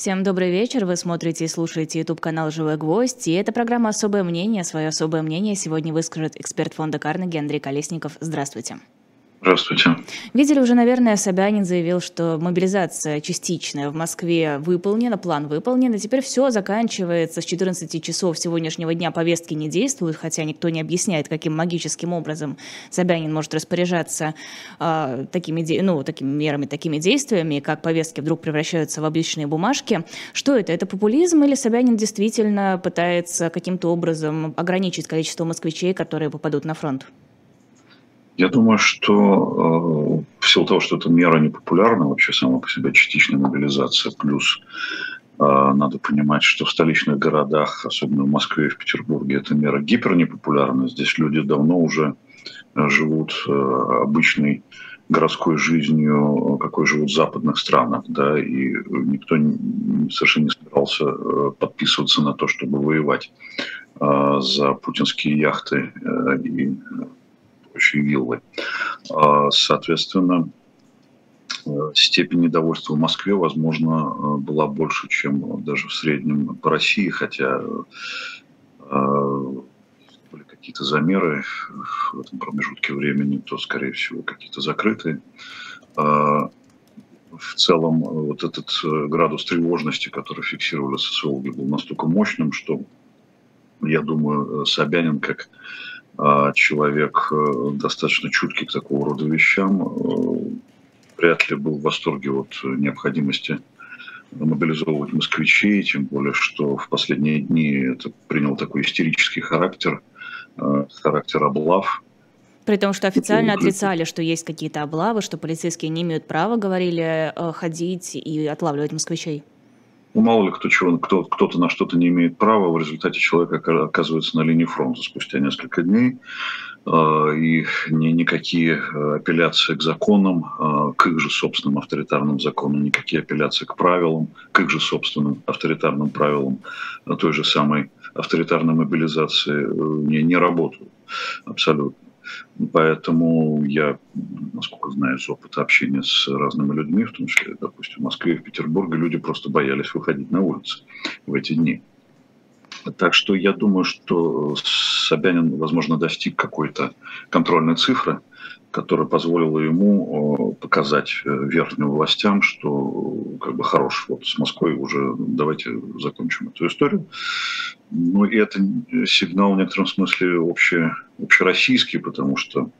Всем добрый вечер. Вы смотрите и слушаете YouTube канал «Живой гвоздь». И это программа «Особое мнение». Свое особое мнение сегодня выскажет эксперт фонда Карнеги Андрей Колесников. Здравствуйте. Здравствуйте. Видели уже, наверное, Собянин заявил, что мобилизация частичная в Москве выполнена, план выполнен, и теперь все заканчивается с 14 часов сегодняшнего дня повестки не действуют, хотя никто не объясняет, каким магическим образом Собянин может распоряжаться э, такими, ну, такими мерами, такими действиями, как повестки вдруг превращаются в обычные бумажки. Что это? Это популизм или Собянин действительно пытается каким-то образом ограничить количество москвичей, которые попадут на фронт? Я думаю, что э, в силу того, что эта мера непопулярна, вообще сама по себе частичная мобилизация, плюс э, надо понимать, что в столичных городах, особенно в Москве и в Петербурге, эта мера гипернепопулярна. Здесь люди давно уже э, живут э, обычной городской жизнью, какой живут в западных странах, да, и никто совершенно не собирался э, подписываться на то, чтобы воевать э, за путинские яхты и прочие виллы. А, соответственно, э, степень недовольства в Москве, возможно, э, была больше, чем даже в среднем по России, хотя э, были какие-то замеры в этом промежутке времени, то, скорее всего, какие-то закрытые. А, в целом, вот этот градус тревожности, который фиксировали социологи, был настолько мощным, что, я думаю, Собянин, как человек э, достаточно чуткий к такого рода вещам, э, вряд ли был в восторге от необходимости мобилизовывать москвичей, тем более, что в последние дни это принял такой истерический характер, э, характер облав. При том, что официально отрицали, что есть какие-то облавы, что полицейские не имеют права, говорили, ходить и отлавливать москвичей. Ну, мало ли кто чего, кто, кто-то на что-то не имеет права, в результате человек оказывается на линии фронта спустя несколько дней. А, и ни, никакие э, апелляции к законам, а, к их же собственным авторитарным законам, никакие апелляции к правилам, к их же собственным авторитарным правилам а той же самой авторитарной мобилизации э, не, не работают абсолютно. Поэтому я, насколько знаю из опыта общения с разными людьми, в том числе, допустим, в Москве и в Петербурге, люди просто боялись выходить на улицы в эти дни. Так что я думаю, что Собянин, возможно, достиг какой-то контрольной цифры, которая позволила ему э, показать э, верхним властям, что как бы хорош, вот с Москвой уже давайте закончим эту историю. Ну и это сигнал в некотором смысле обще, общероссийский, потому что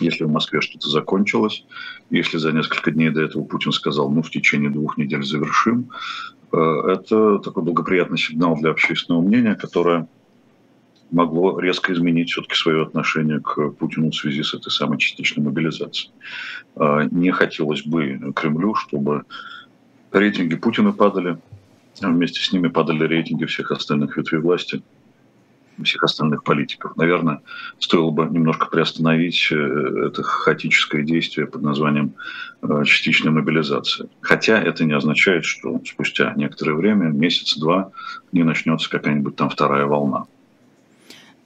если в Москве что-то закончилось, если за несколько дней до этого Путин сказал, ну в течение двух недель завершим, э, это такой благоприятный сигнал для общественного мнения, которое могло резко изменить все-таки свое отношение к Путину в связи с этой самой частичной мобилизацией. А, не хотелось бы Кремлю, чтобы рейтинги Путина падали, а вместе с ними падали рейтинги всех остальных ветвей власти, всех остальных политиков. Наверное, стоило бы немножко приостановить э, это хаотическое действие под названием э, частичная мобилизация. Хотя это не означает, что спустя некоторое время, месяц-два, не начнется какая-нибудь там вторая волна.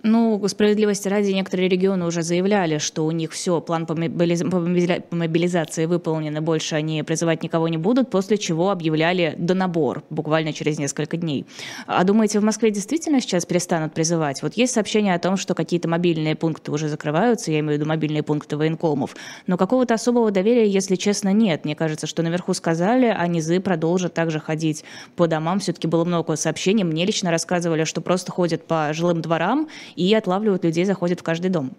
Ну, справедливости ради, некоторые регионы уже заявляли, что у них все, план по мобилизации выполнен, и больше они призывать никого не будут, после чего объявляли донабор буквально через несколько дней. А думаете, в Москве действительно сейчас перестанут призывать? Вот есть сообщение о том, что какие-то мобильные пункты уже закрываются, я имею в виду мобильные пункты военкомов, но какого-то особого доверия, если честно, нет. Мне кажется, что наверху сказали, а низы продолжат также ходить по домам. Все-таки было много сообщений. Мне лично рассказывали, что просто ходят по жилым дворам и отлавливают людей, заходят в каждый дом.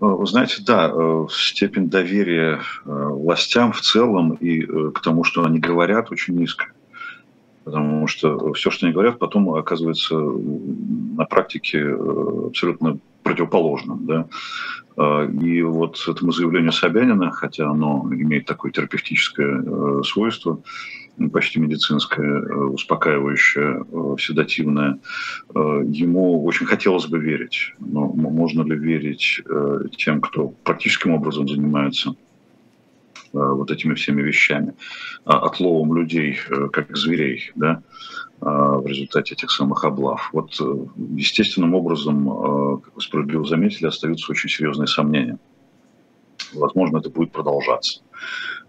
Э, знаете, да, э, степень доверия э, властям в целом и к тому, что они говорят, очень низкая. Потому что все, что они говорят, потом оказывается на практике абсолютно противоположным. Да? И вот этому заявлению Собянина, хотя оно имеет такое терапевтическое свойство, почти медицинское, э, успокаивающее, э, седативное. Э, ему очень хотелось бы верить. Но можно ли верить тем, кто практическим образом занимается вот этими всеми вещами, отловом людей, как зверей, да, в результате этих самых облав. Вот естественным образом, как вы справедливо заметили, остаются очень серьезные сомнения возможно, это будет продолжаться.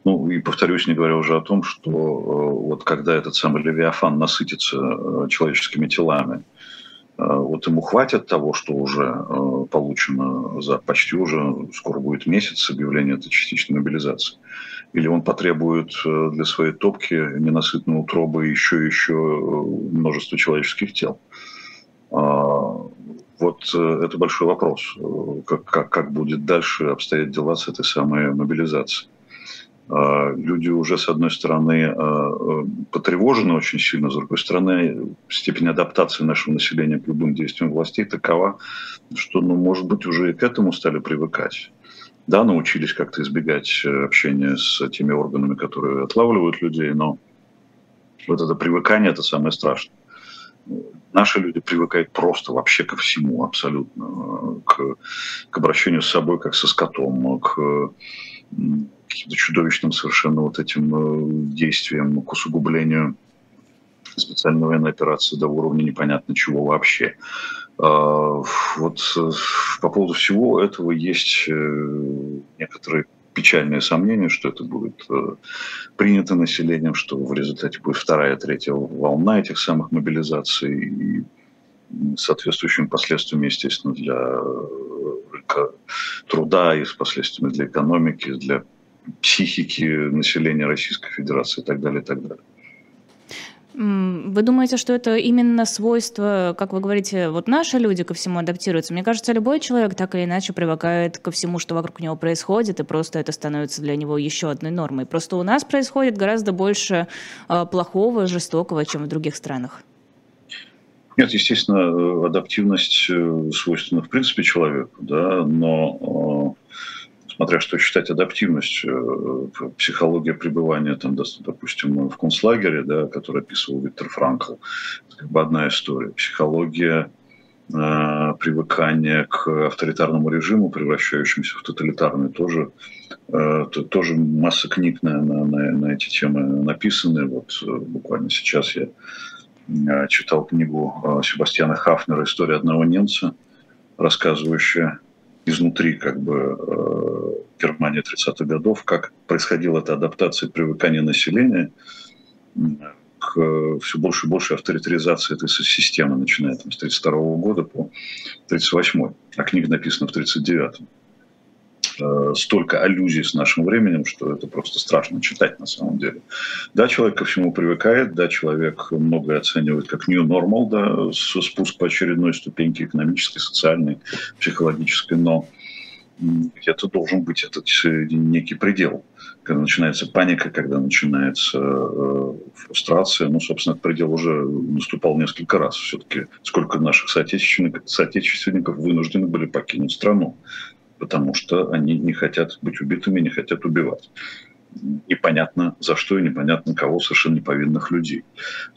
Ну и повторюсь, не говоря уже о том, что вот когда этот самый Левиафан насытится человеческими телами, вот ему хватит того, что уже получено за почти уже, скоро будет месяц объявления этой частичной мобилизации. Или он потребует для своей топки ненасытной утробы еще и еще множество человеческих тел. Вот э, это большой вопрос, э, как, как, как будет дальше обстоять дела с этой самой мобилизацией. А, люди уже, с одной стороны, э, потревожены очень сильно, с другой стороны, степень адаптации нашего населения к любым действиям властей такова, что, ну, может быть, уже и к этому стали привыкать. Да, научились как-то избегать общения с теми органами, которые отлавливают людей, но вот это привыкание – это самое страшное. Наши люди привыкают просто вообще ко всему абсолютно, к, к обращению с собой как со скотом, к каким-то чудовищным совершенно вот этим э, действиям, к усугублению специальной военной операции до уровня непонятно чего вообще. А, вот э, по поводу всего этого есть э, некоторые печальное сомнение, что это будет э, принято населением, что в результате будет вторая, третья волна этих самых мобилизаций и соответствующими последствиями, естественно, для рынка труда и с последствиями для экономики, для психики населения Российской Федерации и так далее, и так далее. Вы думаете, что это именно свойство, как вы говорите, вот наши люди ко всему адаптируются? Мне кажется, любой человек так или иначе привыкает ко всему, что вокруг него происходит, и просто это становится для него еще одной нормой. Просто у нас происходит гораздо больше а, плохого, жестокого, чем в других странах. Нет, естественно, адаптивность э, свойственна в принципе человеку, да, но а, смотря что считать адаптивностью, э, психология пребывания, там, допустим, в концлагере, да, который описывал Виктор Франкл, это как бы одна история. Психология э, привыкания к авторитарному режиму, превращающемуся в тоталитарный, тоже, э, тоже масса книг на, на, на, на эти темы написаны. Вот э, буквально сейчас я э, читал книгу Себастьяна Хафнера «История одного немца», рассказывающая изнутри как бы э, Германии 30-х годов, как происходила эта адаптация, привыкание населения к все больше и больше авторитаризации этой системы, начиная там, с 32 года по 38 а книга написана в 39-м. Э, столько аллюзий с нашим временем, что это просто страшно читать на самом деле. Да, человек ко всему привыкает, да, человек многое оценивает как new normal, да, спуск по очередной ступеньке экономической, социальной, психологической, но где-то должен быть этот некий предел. Когда начинается паника, когда начинается э, фрустрация, ну, собственно, этот предел уже наступал несколько раз. Все-таки сколько наших соотечественников, соотечественников вынуждены были покинуть страну потому что они не хотят быть убитыми, не хотят убивать. Непонятно за что и непонятно кого, совершенно неповинных людей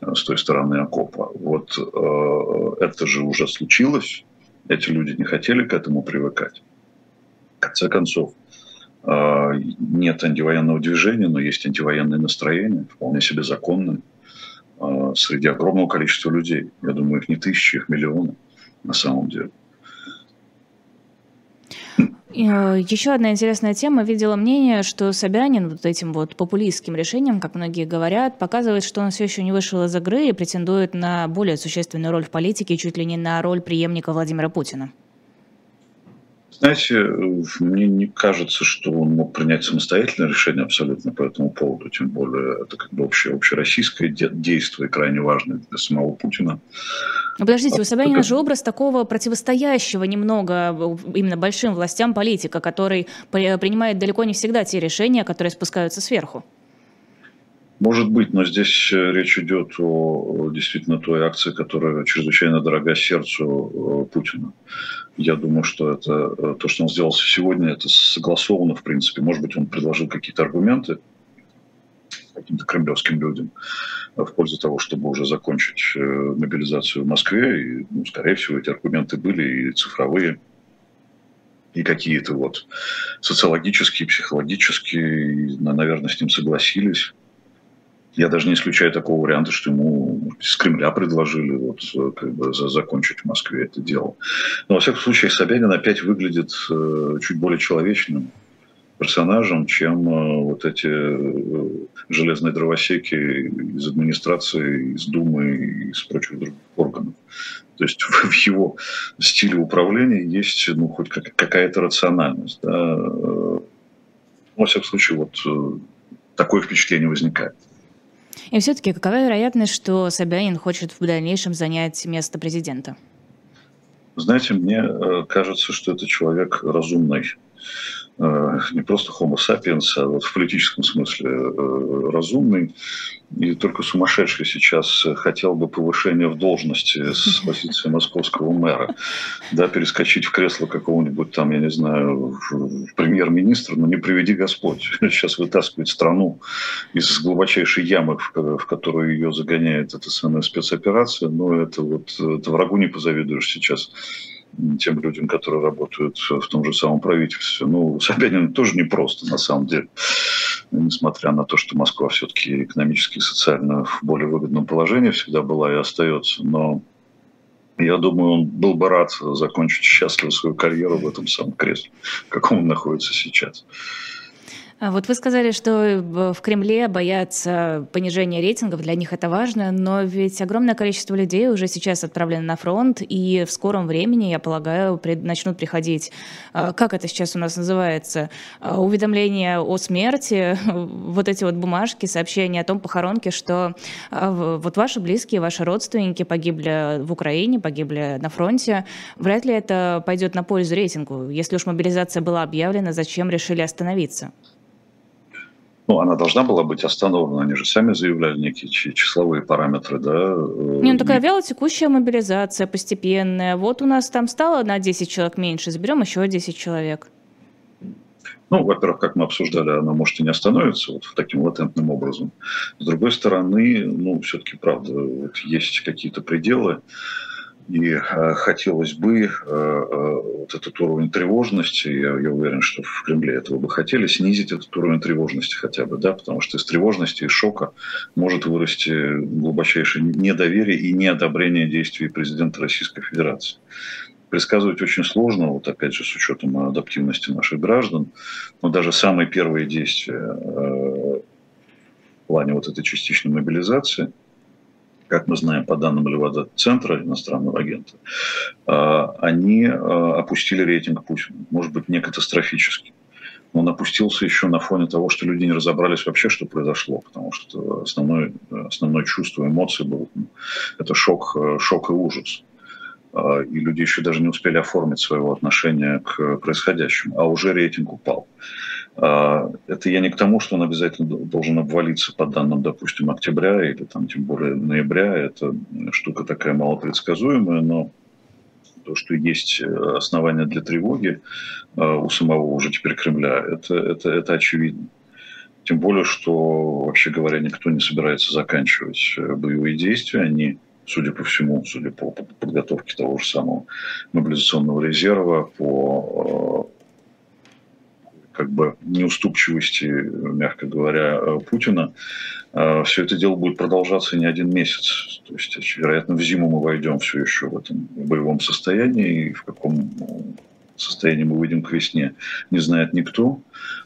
э, с той стороны окопа. Вот э, это же уже случилось, эти люди не хотели к этому привыкать. В конце концов, э, нет антивоенного движения, но есть антивоенное настроение, вполне себе законное, среди огромного количества людей. Я думаю, их не тысячи, их миллионы на самом деле. Э, Еще одна интересная тема. Видела мнение, что Собянин вот этим вот популистским решением, как многие говорят, показывает, что он все еще не вышел из игры и претендует на более существенную роль в политике, чуть ли не на роль преемника Владимира Путина. Знаете, мне не кажется, что он мог принять самостоятельное решение абсолютно по этому поводу, тем более это как бы общее, общероссийское действие, крайне важное для самого Путина. Ну, подождите, у Собянина же образ такого противостоящего немного именно большим властям политика, который принимает далеко не всегда те решения, которые спускаются сверху. Может быть, но здесь э, речь идет о действительно той акции, которая чрезвычайно дорога сердцу э, Путина. Я думаю, что это э, то, что он сделал сегодня, это согласовано, в принципе. Может быть, он предложил какие-то аргументы каким-то кремлевским людям в пользу того, чтобы уже закончить мобилизацию в Москве. И, ну, скорее всего, эти аргументы были и цифровые, и какие-то вот социологические, психологические, и, наверное, с ним согласились. Я даже не исключаю такого варианта, что ему с Кремля предложили вот, как бы, закончить в Москве это дело. Но, во всяком случае, Собянин опять выглядит э, чуть более человечным, персонажем, чем вот эти железные дровосеки из администрации, из Думы и из прочих других органов. То есть в его стиле управления есть ну, хоть какая-то рациональность. Да. Во всяком случае, вот такое впечатление возникает. И все-таки какова вероятность, что Собянин хочет в дальнейшем занять место президента? Знаете, мне э, кажется, что это человек разумный. Э, не просто homo sapiens, а вот в политическом смысле э, разумный. И только сумасшедший сейчас хотел бы повышения в должности с позиции московского мэра. Да, перескочить в кресло какого-нибудь там, я не знаю, премьер-министра, но не приведи Господь. Сейчас вытаскивает страну из глубочайшей ямы, в которую ее загоняет эта самая спецоперация. Но это вот это врагу не позавидуешь сейчас тем людям, которые работают в том же самом правительстве. Ну, Собянин тоже непросто, на самом деле, несмотря на то, что Москва все-таки экономически и социально в более выгодном положении всегда была и остается. Но я думаю, он был бы рад закончить счастливо свою карьеру в этом самом кресле, в каком он находится сейчас. А вот вы сказали, что э, в Кремле боятся понижения рейтингов, для них это важно, но ведь огромное количество людей уже сейчас отправлено на фронт, и в скором времени, я полагаю, начнут приходить, а, как это сейчас у нас называется, а, уведомления о смерти, вот эти вот бумажки, сообщения о том похоронке, что вот ваши близкие, ваши родственники погибли в Украине, погибли на фронте. Вряд ли это пойдет на пользу рейтингу. Если уж мобилизация была объявлена, зачем решили остановиться? Ну, она должна была быть остановлена. Они же сами заявляли некие числовые параметры, да. Э, Не, ну такая вяло текущая мобилизация, постепенная. Вот у нас там стало на 10 человек меньше, заберем еще 10 человек. Ну, во-первых, как мы обсуждали, она может и не остановится вот таким латентным образом. С другой стороны, ну, все-таки, правда, вот есть какие-то пределы. И э, хотелось бы э, э, вот этот уровень тревожности, я, я уверен, что в Кремле этого бы хотели, снизить этот уровень тревожности хотя бы, да, потому что из тревожности и шока может вырасти глубочайшее недоверие и неодобрение действий президента Российской Федерации. Предсказывать очень сложно, вот опять же с учетом адаптивности наших граждан, но даже самые первые действия в плане вот этой частичной мобилизации – как мы знаем по данным Левада-центра, иностранного агента, а, они а, опустили рейтинг Путина. Может быть, не катастрофически. Но он опустился еще на фоне того, что люди не разобрались вообще, что произошло, потому что основное, основное чувство, эмоции было ну, это шок, шок и ужас. А, и люди еще даже не успели оформить своего отношения к происходящему, а уже рейтинг упал. А, это я не к тому, что он обязательно должен обвалиться по данным, допустим, октября или там тем более ноября. Это штука такая малопредсказуемая, но то, что есть основания для тревоги а, у самого уже теперь Кремля, это, это, это очевидно. Тем более, что, вообще говоря, никто не собирается заканчивать э, боевые действия. Они, судя по всему, судя по подготовке того же самого мобилизационного резерва, по э, как бы неуступчивости, мягко говоря, э, Путина, э, все это дело будет продолжаться не один месяц. То есть, вероятно, в зиму мы войдем все еще в этом боевом состоянии, и в каком состоянии мы выйдем к весне, не знает никто,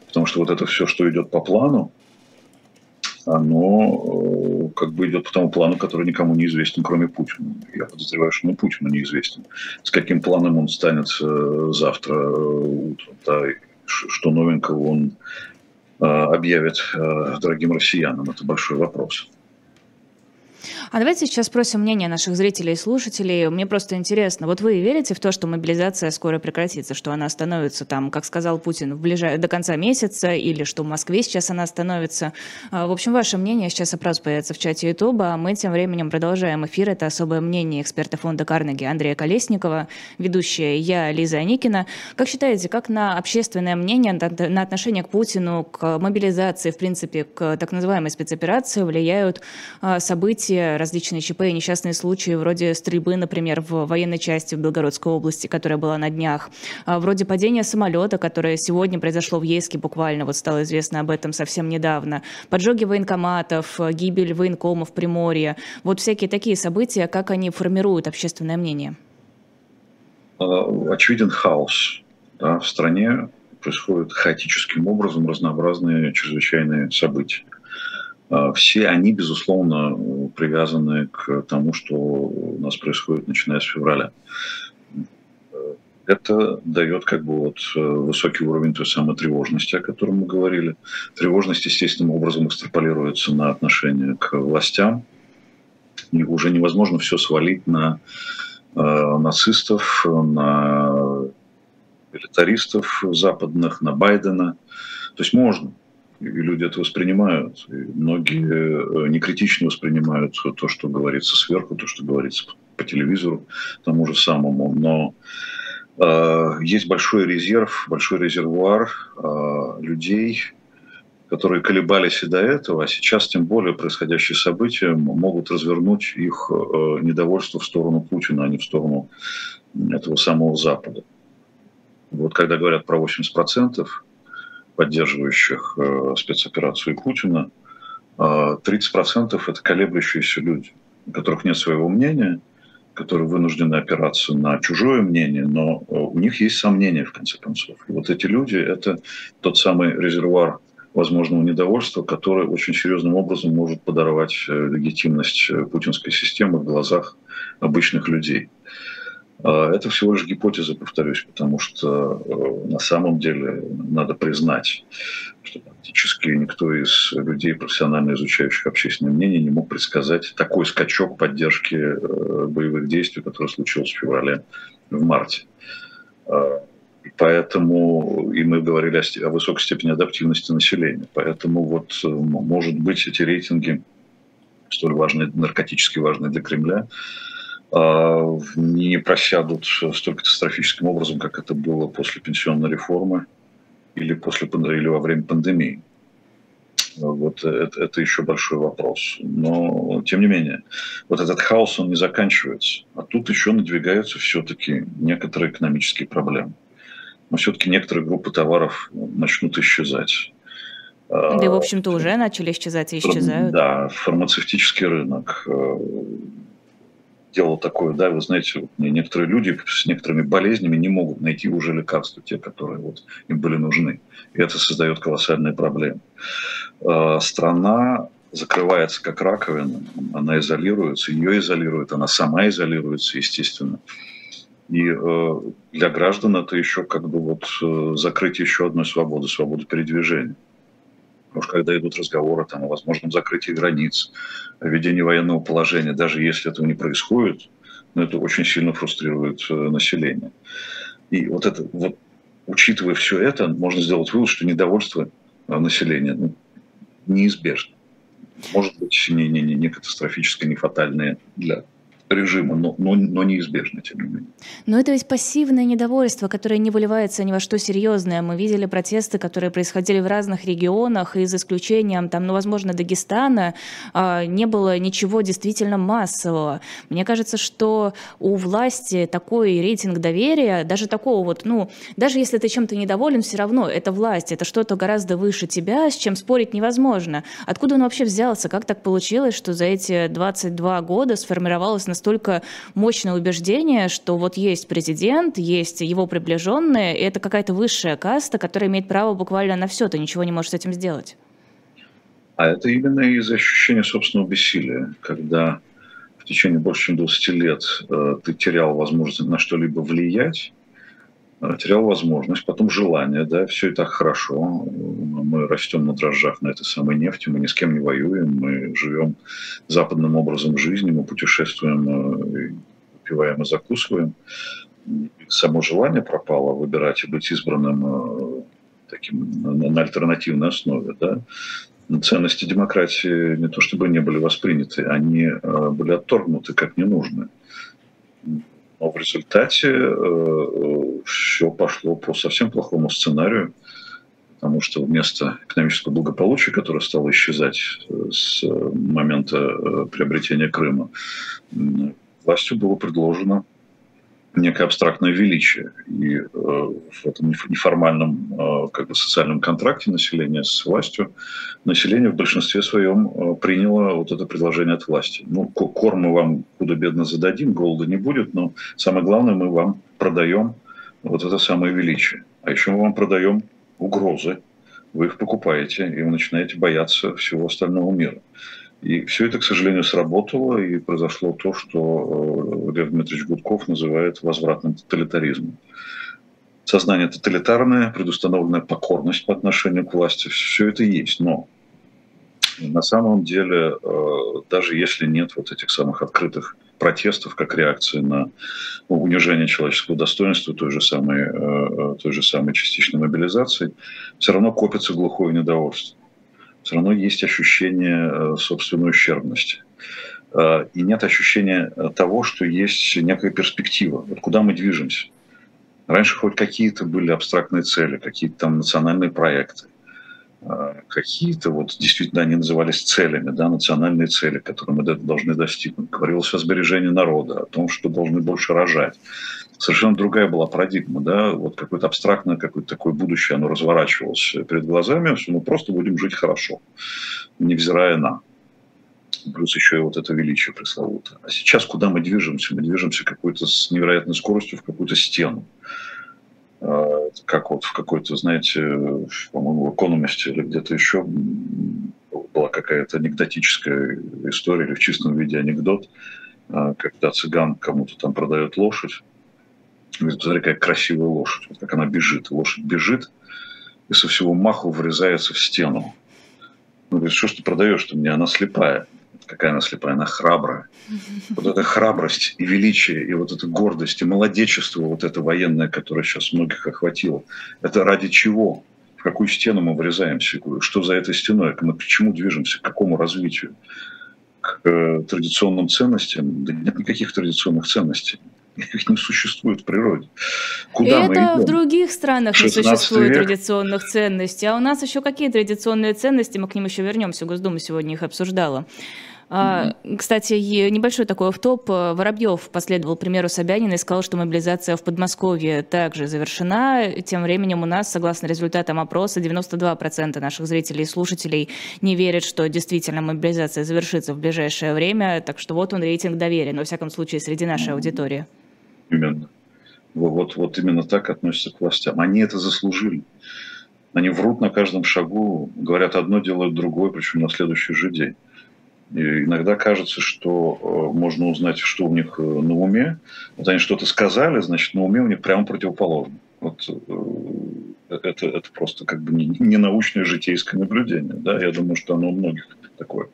потому что вот это все, что идет по плану, оно э, как бы идет по тому плану, который никому не известен, кроме Путина. Я подозреваю, что ну, Путину неизвестен. С каким планом он станет завтра утром, да, что новенького он а, объявит а, дорогим россиянам? Это большой вопрос. А давайте сейчас спросим мнение наших зрителей и слушателей. Мне просто интересно, вот вы верите в то, что мобилизация скоро прекратится, что она остановится там, как сказал Путин, в ближай... до конца месяца, или что в Москве сейчас она остановится? А, в общем, ваше мнение сейчас опрос появится в чате Ютуба, а мы тем временем продолжаем эфир. Это особое мнение эксперта фонда Карнеги Андрея Колесникова, ведущая я, Лиза Аникина. Как считаете, как на общественное мнение, на отношение к Путину, к мобилизации, в принципе, к так называемой спецоперации влияют а, события различные ЧП и несчастные случаи, вроде стрельбы, например, в военной части в Белгородской области, которая была на днях, а, вроде падения самолета, которое сегодня произошло в Ейске буквально, вот стало известно об этом совсем недавно, поджоги военкоматов, гибель военкомов в Приморье, вот всякие такие события, как они формируют общественное мнение? А, очевиден хаос да, в стране, происходят хаотическим образом разнообразные чрезвычайные события. А, все они, безусловно, привязаны к тому, что у нас происходит, начиная с февраля. Это дает как бы вот э, высокий уровень той самой тревожности, о котором мы говорили. Тревожность естественным образом экстраполируется на отношение к властям. И уже невозможно все свалить на э, нацистов, на милитаристов западных, на Байдена. То есть можно, и люди это воспринимают. И многие э, некритично воспринимают то, что говорится сверху, то, что говорится по телевизору, тому же самому. Но э, есть большой резерв, большой резервуар э, людей, которые колебались и до этого, а сейчас тем более происходящие события могут развернуть их э, недовольство в сторону Путина, а не в сторону этого самого Запада. Вот когда говорят про 80%, поддерживающих э, спецоперацию Путина, 30% э, это колеблющиеся люди, у которых нет своего мнения, которые вынуждены опираться на чужое мнение, но э, у них есть сомнения, в конце концов. И вот эти люди – это тот самый резервуар возможного недовольства, который очень серьезным образом может подорвать легитимность путинской системы в глазах обычных людей. А, это всего лишь гипотеза, повторюсь, потому что э, на самом деле надо признать, что практически никто из людей, профессионально изучающих общественное мнение, не мог предсказать такой скачок поддержки э, боевых действий, который случился в феврале, в марте. А, поэтому, и мы говорили о, о высокой степени адаптивности населения. Поэтому вот, э, может быть, эти рейтинги столь важные, наркотически важные для Кремля, не просядут столь катастрофическим образом, как это было после пенсионной реформы или, после, или во время пандемии. Вот это, это еще большой вопрос. Но, тем не менее, вот этот хаос, он не заканчивается. А тут еще надвигаются все-таки некоторые экономические проблемы. Но все-таки некоторые группы товаров начнут исчезать. Да и, в общем-то, уже начали исчезать и исчезают. Да, фармацевтический рынок, дело такое, да, вы знаете, вот некоторые люди с некоторыми болезнями не могут найти уже лекарства, те, которые вот им были нужны. И это создает колоссальные проблемы. А, страна закрывается как раковина, она изолируется, ее изолирует, она сама изолируется, естественно. И э, для граждан это еще как бы вот э, закрыть еще одной свободы, свободы передвижения. Что когда идут разговоры там, о возможном закрытии границ, о введении военного положения, даже если этого не происходит, но это очень сильно фрустрирует э, население. И вот это, вот, учитывая все это, можно сделать вывод, что недовольство э, населения ну, неизбежно. Может быть, не, не, не катастрофическое, не фатальное для режима, но, но, но неизбежно, тем не менее. Но это ведь пассивное недовольство, которое не выливается ни во что серьезное. Мы видели протесты, которые происходили в разных регионах, и за исключением, там, ну, возможно, Дагестана, а, не было ничего действительно массового. Мне кажется, что у власти такой рейтинг доверия, даже такого вот, ну, даже если ты чем-то недоволен, все равно это власть, это что-то гораздо выше тебя, с чем спорить невозможно. Откуда он вообще взялся? Как так получилось, что за эти 22 года сформировалось настолько мощное убеждение, что вот есть президент, есть его приближенные, и это какая-то высшая каста, которая имеет право буквально на все, ты ничего не можешь с этим сделать. А это именно из ощущения собственного бессилия, когда в течение больше чем 20 лет э, ты терял возможность на что-либо влиять, терял возможность, потом желание, да, все и так хорошо, мы растем на дрожжах на этой самой нефти, мы ни с кем не воюем, мы живем западным образом жизни, мы путешествуем, э, пиваем и закусываем. само желание пропало выбирать и быть избранным э, таким на альтернативной основе, да, ценности демократии не то чтобы не были восприняты, они э, были отторгнуты как ненужные. Но в результате все пошло по совсем плохому сценарию потому что вместо экономического благополучия, которое стало исчезать э, с момента э, приобретения Крыма, властью было предложено некое абстрактное величие. И э, в этом неформальном как бы, социальном контракте населения с властью население в большинстве своем приняло вот это предложение от власти. Ну, корм мы вам худо-бедно зададим, голода не будет, но самое главное, мы вам продаем вот это самое величие. А еще мы вам продаем угрозы, вы их покупаете, и вы начинаете бояться всего остального мира. И все это, к сожалению, сработало, и произошло то, что Лев Дмитриевич Гудков называет возвратным тоталитаризмом. Сознание тоталитарное, предустановленная покорность по отношению к власти, все это есть. Но на самом деле, э, даже если нет вот этих самых открытых протестов как реакции на унижение человеческого достоинства той же самой, э, э, той же самой частичной мобилизации, все равно копится глухое недовольство. Все равно есть ощущение собственной ущербности. И нет ощущения того, что есть некая перспектива, вот куда мы движемся. Раньше хоть какие-то были абстрактные цели, какие-то там национальные проекты какие-то, вот действительно они назывались целями, да, национальные цели, которые мы должны достигнуть. Говорилось о сбережении народа, о том, что должны больше рожать. Совершенно другая была парадигма, да, вот какое-то абстрактное, какое-то такое будущее, оно разворачивалось перед глазами, что мы просто будем жить хорошо, невзирая на. Плюс еще и вот это величие пресловутое. А сейчас куда мы движемся? Мы движемся какой-то с невероятной скоростью в какую-то стену. Как вот в какой-то, знаете, по-моему, в «Экономисте» или где-то еще была какая-то анекдотическая история или в чистом виде анекдот, а, когда цыган кому-то там продает лошадь, говорит, посмотри, какая красивая лошадь, вот как она бежит. Лошадь бежит и со всего маху врезается в стену. Он говорит, что ж ты продаешь-то мне, она слепая какая она слепая, она храбрая. Вот эта храбрость и величие, и вот эта гордость, и молодечество, вот это военное, которое сейчас многих охватило, это ради чего? В какую стену мы врезаемся? Что за этой стеной? Мы к чему движемся? К какому развитию? К э, традиционным ценностям? Да нет никаких традиционных ценностей. Их не существует в природе. Куда и мы это идем? в других странах не существует век. традиционных ценностей. А у нас еще какие традиционные ценности? Мы к ним еще вернемся. Госдума сегодня их обсуждала. Mm-hmm. Кстати, небольшой такой топ Воробьев последовал примеру Собянина и сказал, что мобилизация в Подмосковье также завершена. Тем временем у нас, согласно результатам опроса, 92% наших зрителей и слушателей не верят, что действительно мобилизация завершится в ближайшее время. Так что вот он рейтинг доверия, но, во всяком случае, среди нашей mm-hmm. аудитории. Именно. Вот, вот именно так относятся к властям. Они это заслужили. Они врут на каждом шагу, говорят одно, делают другое, причем на следующий же день. И иногда кажется, что э, можно узнать, что у них э, на уме. Вот они что-то сказали, значит, на уме у них прямо противоположно. Вот э, это, это просто как бы не, не научное житейское наблюдение. Да? Я думаю, что оно у многих такое.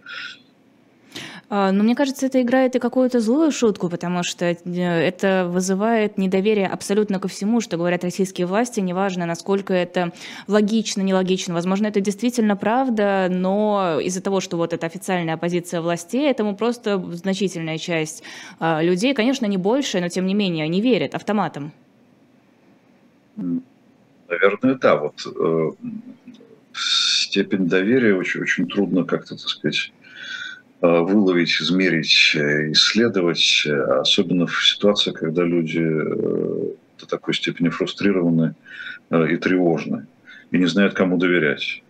А, но мне кажется, это играет и какую-то злую шутку, потому что э, это вызывает недоверие абсолютно ко всему, что говорят российские власти, неважно, насколько это логично, нелогично. Возможно, это действительно правда, но из-за того, что вот это официальная позиция властей, этому просто значительная часть а, людей, конечно, не больше, но тем не менее, не верят автоматом. Наверное, да. Вот э, степень доверия очень, очень трудно как-то, так сказать, выловить, измерить, э, исследовать, э, особенно в ситуации, когда люди до такой степени фрустрированы и тревожны, и не знают, кому доверять.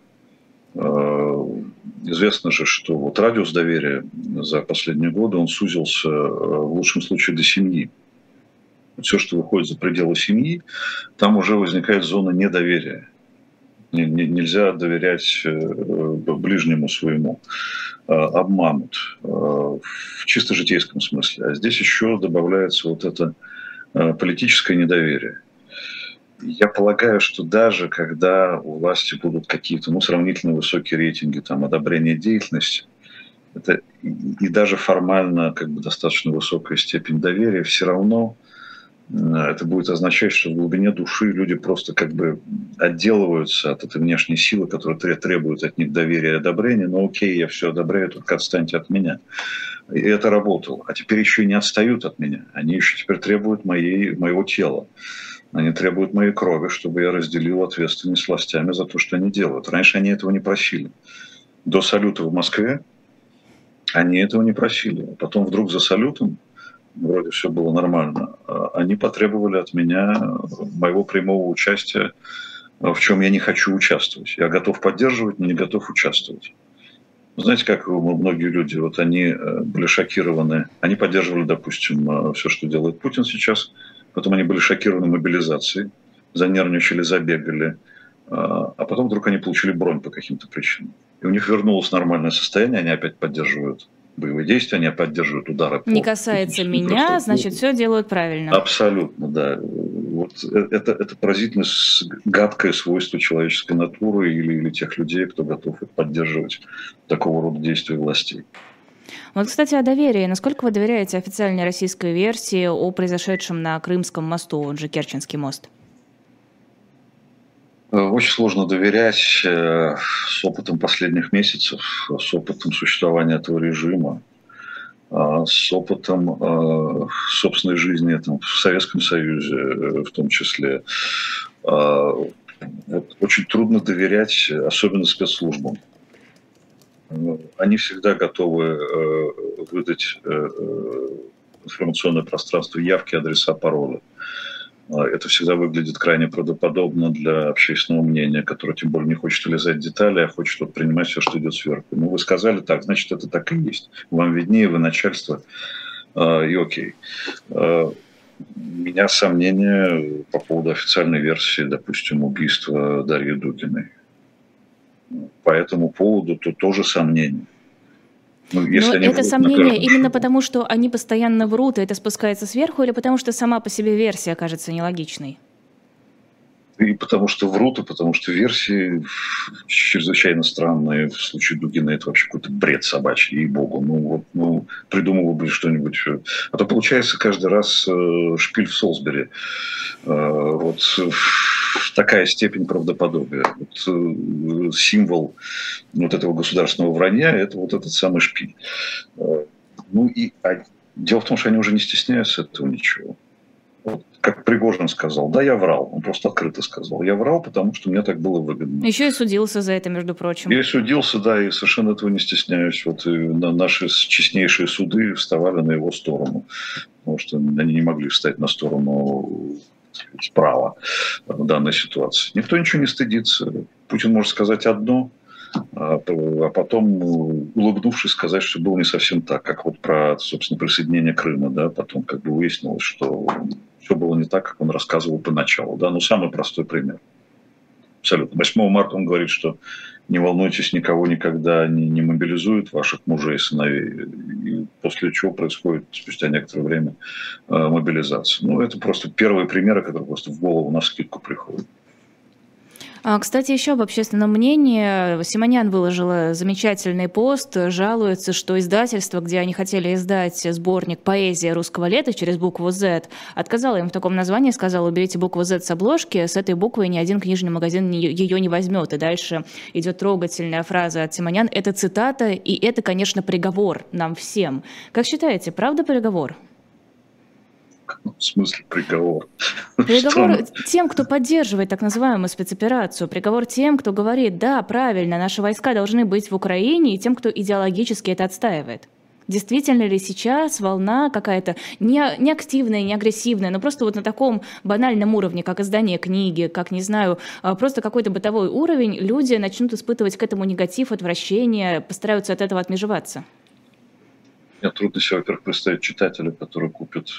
Известно же, что вот радиус доверия за последние годы, он сузился в лучшем случае до семьи. Все, что выходит за пределы семьи, там уже возникает зона недоверия. Нельзя доверять ближнему своему. Э, обманут э, в чисто житейском смысле. А здесь еще добавляется вот это э, политическое недоверие. Я полагаю, что даже когда у власти будут какие-то ну, сравнительно высокие рейтинги там, одобрения деятельности, это и даже формально как бы достаточно высокая степень доверия, все равно это будет означать, что в глубине души люди просто как бы отделываются от этой внешней силы, которая требует от них доверия и одобрения. Ну окей, я все одобряю, только отстаньте от меня. И это работало. А теперь еще и не отстают от меня. Они еще теперь требуют моей, моего тела. Они требуют моей крови, чтобы я разделил ответственность с властями за то, что они делают. Раньше они этого не просили. До салюта в Москве они этого не просили. А потом вдруг за салютом вроде все было нормально, а они потребовали от меня моего прямого участия, в чем я не хочу участвовать. Я готов поддерживать, но не готов участвовать. Знаете, как многие люди, вот они э, были шокированы, они поддерживали, допустим, э, все, что делает Путин сейчас, потом они были шокированы мобилизацией, занервничали, забегали, а, а потом вдруг они получили бронь по каким-то причинам. И у них вернулось нормальное состояние, они опять поддерживают боевые действия, они поддерживают удары. Не касается меня, значит, все делают правильно. Абсолютно, да. Вот э, это, это поразительно гадкое свойство человеческой натуры или, или тех людей, кто готов поддерживать такого рода действия властей. Вот, кстати, о доверии. Насколько вы доверяете официальной российской версии о произошедшем на Крымском мосту, он же Керченский мост? Э, очень сложно доверять э, с опытом последних месяцев, с опытом существования этого режима, э, с опытом собственной жизни там, в Советском Союзе в том числе. Очень трудно доверять, особенно спецслужбам. Они всегда готовы выдать информационное пространство явки, адреса, пароли. А, это всегда выглядит крайне правдоподобно для общественного мнения, которое тем более не хочет влезать в детали, а хочет вот принимать все, что идет сверху. Ну, вы сказали так, значит, это так и есть. Вам виднее, вы начальство, а, и окей. А, у меня сомнения по поводу официальной версии, допустим, убийства Дарьи Дугиной. По этому поводу то тоже сомнения. Ну, если Но это сомнение именно потому, что они постоянно врут, и это спускается сверху, или потому что сама по себе версия кажется нелогичной? И потому что врут, и потому что версии чрезвычайно странные. В случае Дугина это вообще какой-то бред собачий, ей-богу. Ну, вот, ну, придумывал бы что-нибудь. А то получается каждый раз э, шпиль в Солсбери. Э, вот такая степень правдоподобия. Вот, э, символ вот этого государственного вранья – это вот этот самый шпиль. Э, ну и а, дело в том, что они уже не стесняются этого ничего. Как Пригожин сказал, да, я врал. Он просто открыто сказал. Я врал, потому что мне так было выгодно. Еще и судился за это, между прочим. Я судился, да, и совершенно этого не стесняюсь. Вот и наши честнейшие суды вставали на его сторону. Потому что они не могли встать на сторону справа в данной ситуации. Никто ничего не стыдится. Путин может сказать одно, а, а потом, улыбнувшись, сказать, что было не совсем так, как вот про, собственно, присоединение Крыма, да, потом как бы выяснилось, что все было не так, как он рассказывал поначалу, да, ну, самый простой пример. Абсолютно. 8 марта он говорит, что не волнуйтесь, никого никогда не, не мобилизуют, ваших мужей и сыновей. И после чего происходит спустя некоторое время э, мобилизация. Ну, это просто первые примеры, которые просто в голову на скидку приходят. А, кстати, еще об общественном мнении. Симонян выложила замечательный пост, жалуется, что издательство, где они хотели издать сборник «Поэзия русского лета» через букву «Z», отказало им в таком названии, сказала, уберите букву «Z» с обложки, с этой буквой ни один книжный магазин ее не возьмет. И дальше идет трогательная фраза от Симонян. Это цитата, и это, конечно, приговор нам всем. Как считаете, правда приговор? В смысле приговор? Приговор тем, кто поддерживает так называемую спецоперацию. Приговор тем, кто говорит, да, правильно, наши войска должны быть в Украине, и тем, кто идеологически это отстаивает. Действительно ли сейчас волна какая-то не, не активная, не агрессивная, но просто вот на таком банальном уровне, как издание книги, как, не знаю, а, просто какой-то бытовой уровень, люди начнут испытывать к этому негатив, отвращение, постараются от этого отмежеваться? Мне трудно себе, во-первых, представить читателя, который купит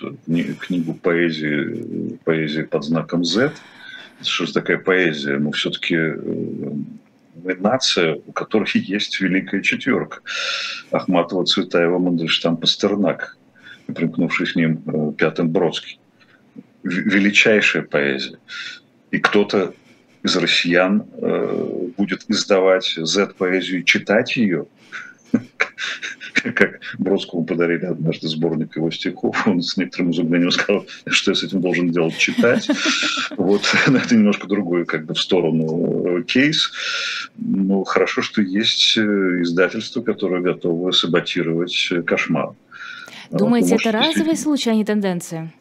книгу поэзии, поэзии под знаком Z. Что же такая поэзия? Мы все-таки э, мы нация, у которой есть великая четверка. Ахматова, Цветаева, Мандельштам, Пастернак, и примкнувший с ним э, Пятым Бродский. Величайшая поэзия. И кто-то из россиян э, будет издавать Z-поэзию и читать ее – как Бродскому подарили однажды сборник его стихов, он с некоторым изумлением сказал, что я с этим должен делать, читать. Вот, это немножко другой, как бы в сторону э, кейс. Но хорошо, что есть э, издательство, которое готово саботировать э, кошмар. Думаете, это разовый случай, а не тенденция?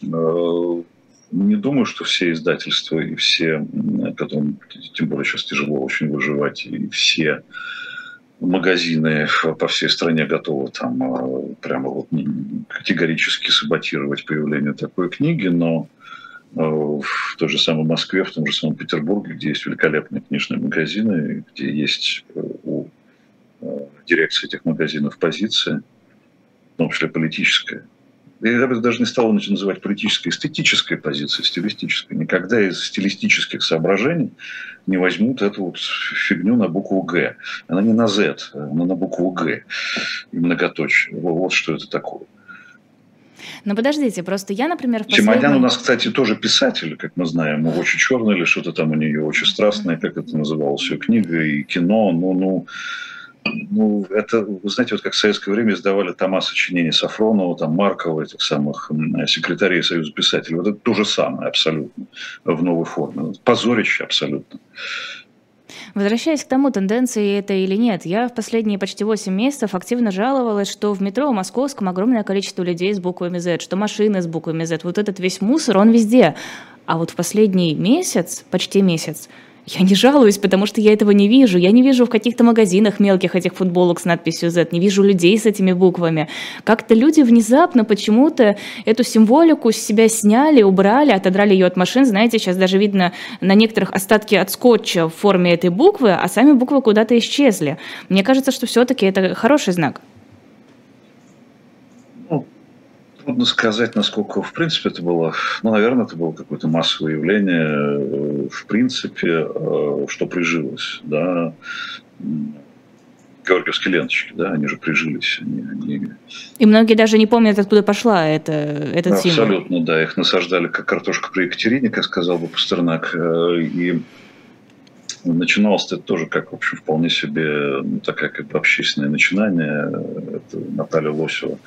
Не думаю, что все издательства и все, которым тем более сейчас тяжело очень выживать, и все магазины по всей стране готовы там а, прямо вот категорически саботировать появление такой книги, но а, в той же самой Москве, в том же самом Петербурге, где есть великолепные книжные магазины, где есть э, у э, дирекции этих магазинов позиция, в том числе политическая, я бы даже не стал называть политической, эстетической позицией, стилистической. Никогда из стилистических соображений не возьмут эту вот фигню на букву «Г». Она не на «З», она на букву «Г» и многоточие. Вот что это такое. Но подождите, просто я, например, в последний... Чемодян у нас, кстати, тоже писатель, как мы знаем, очень черный или что-то там у нее очень страстное, как это называлось, ее книга и кино, ну, ну, ну, это, вы знаете, вот как в советское время издавали тома сочинений Сафронова, там, Маркова, этих самых секретарей Союза писателей. Вот это то же самое абсолютно в новой форме. Позорище абсолютно. Возвращаясь к тому, тенденции это или нет, я в последние почти 8 месяцев активно жаловалась, что в метро московском огромное количество людей с буквами Z, что машины с буквами Z, вот этот весь мусор, он везде. А вот в последний месяц, почти месяц, я не жалуюсь, потому что я этого не вижу. Я не вижу в каких-то магазинах мелких этих футболок с надписью Z, не вижу людей с этими буквами. Как-то люди внезапно почему-то эту символику с себя сняли, убрали, отодрали ее от машин. Знаете, сейчас даже видно на некоторых остатки от скотча в форме этой буквы, а сами буквы куда-то исчезли. Мне кажется, что все-таки это хороший знак. Трудно сказать, насколько, в принципе, это было, ну, наверное, это было какое-то массовое явление, э, в принципе, э, что прижилось, да, георгиевские ленточки, да, они же прижились. Они, они... И многие даже не помнят, откуда пошла это, этот Абсолютно, символ. Абсолютно, да, их насаждали как картошка при Екатерине, как сказал бы Пастернак, э, и Начиналось это тоже как, в общем, вполне себе ну, такая как бы общественное начинание. Это Наталья Лосева,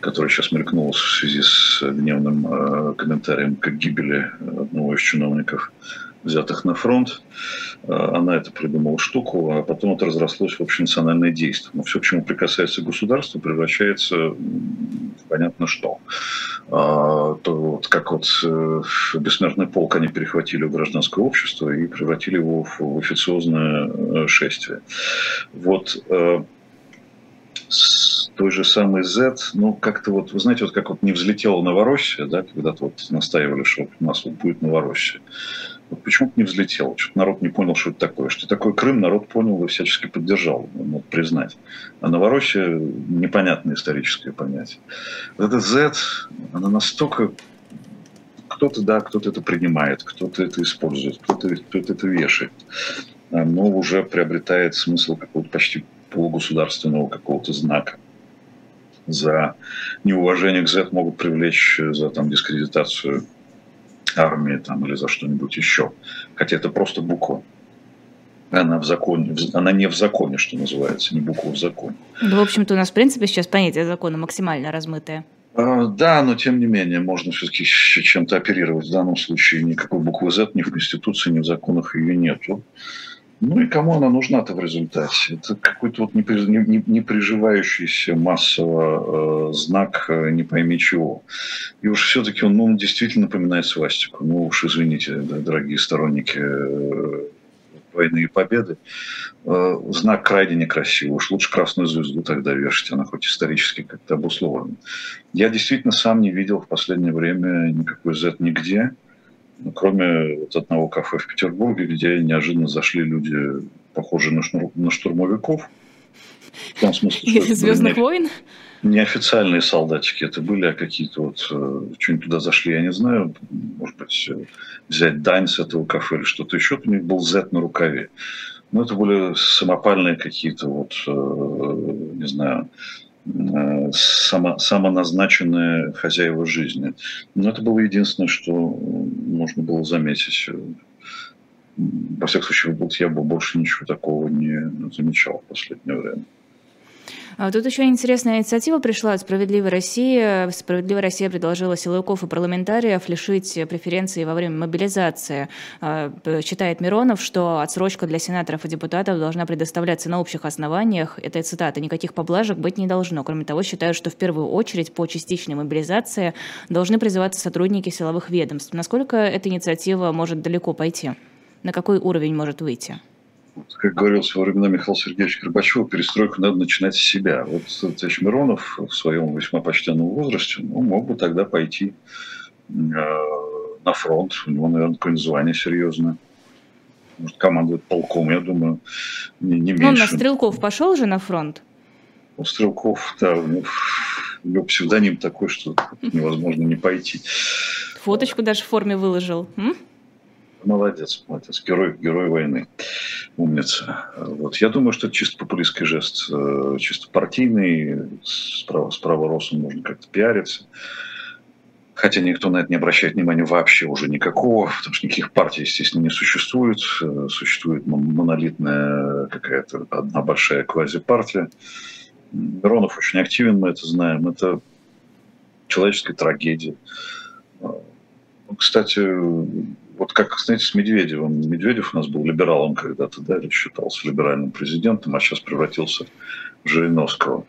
которая сейчас мелькнула в связи с гневным э, комментарием к гибели одного из чиновников взятых на фронт. А, она это придумала штуку, а потом это разрослось в общенациональное действие. Но все, к чему прикасается государство, превращается в понятно что. А, то вот как вот э, бессмертный полк они перехватили у гражданского общества и превратили его в официозное э, шествие. Вот э, с той же самой Z, ну, как-то вот, вы знаете, вот как вот не взлетела Новороссия, да, когда-то вот настаивали, что у нас вот будет Новороссия. Почему-то не взлетел. Что-то народ не понял, что это такое. Что такое Крым, народ понял и всячески поддержал, надо признать. А Новороссия – непонятное историческое понятие. Вот это Z, она настолько кто-то, да, кто-то это принимает, кто-то это использует, кто-то кто это вешает. Но уже приобретает смысл какого-то почти полугосударственного какого-то знака. За неуважение к Z могут привлечь за там, дискредитацию армии там, или за что-нибудь еще. Хотя это просто буква. Она, в законе, она не в законе, что называется, не буква в законе. Да, в общем-то, у нас, в принципе, сейчас понятие закона максимально размытое. А, да, но тем не менее, можно все-таки чем-то оперировать. В данном случае никакой буквы Z ни в Конституции, ни в законах ее нету. Ну и кому она нужна-то в результате? Это какой-то вот не, не, не приживающийся массово э, знак э, не пойми чего. И уж все-таки он ну, действительно напоминает свастику. Ну уж извините, дорогие сторонники э, войны и победы. Знак крайне некрасивый. Уж лучше красную звезду тогда вешать, она хоть исторически как-то обусловлена. Я действительно сам не видел в последнее время никакой Z нигде. Ну, кроме вот одного кафе в Петербурге, где неожиданно зашли люди, похожие на, шнур, на штурмовиков. В том смысле, что Звездных не, войн? Неофициальные солдатики это были, а какие-то вот э, что-нибудь туда зашли, я не знаю. Может быть, э, взять дань с этого кафе или что-то еще. У них был Z на рукаве. Ну, это были самопальные какие-то вот, э, не знаю, само, самоназначенные хозяева жизни. Но это было единственное, что можно было заметить. Во всяком случае, я бы больше ничего такого не замечал в последнее время. А тут еще интересная инициатива пришла от «Справедливой России». «Справедливая Россия» предложила силовиков и парламентариев лишить преференции во время мобилизации. А, считает Миронов, что отсрочка для сенаторов и депутатов должна предоставляться на общих основаниях. Это цитата. «Никаких поблажек быть не должно». Кроме того, считаю, что в первую очередь по частичной мобилизации должны призываться сотрудники силовых ведомств. Насколько эта инициатива может далеко пойти? На какой уровень может выйти? Как говорилось во времена Михаила Сергеевича Горбачева, перестройку надо начинать с себя. Вот товарищ Миронов в своем весьма почтенном возрасте ну, мог бы тогда пойти э, на фронт. У него, наверное, какое-нибудь звание серьезное. Может, командовать полком, я думаю, не, не меньше. Ну, на Стрелков пошел же на фронт? У Стрелков, да, у него псевдоним такой, что невозможно не пойти. Фоточку даже в форме выложил. М? Молодец, молодец. Герой, герой войны. Умница. Вот. Я думаю, что это чисто популистский жест, э, чисто партийный. Справа, справа Росом можно как-то пиариться. Хотя никто на это не обращает внимания вообще уже никакого, потому что никаких партий, естественно, не существует. Э, существует монолитная какая-то одна большая квазипартия. Миронов очень активен, мы это знаем. Это человеческая трагедия. Э, ну, кстати, вот как, знаете, с Медведевым. Медведев у нас был либералом когда-то, да, или считался либеральным президентом, а сейчас превратился в Жириновского.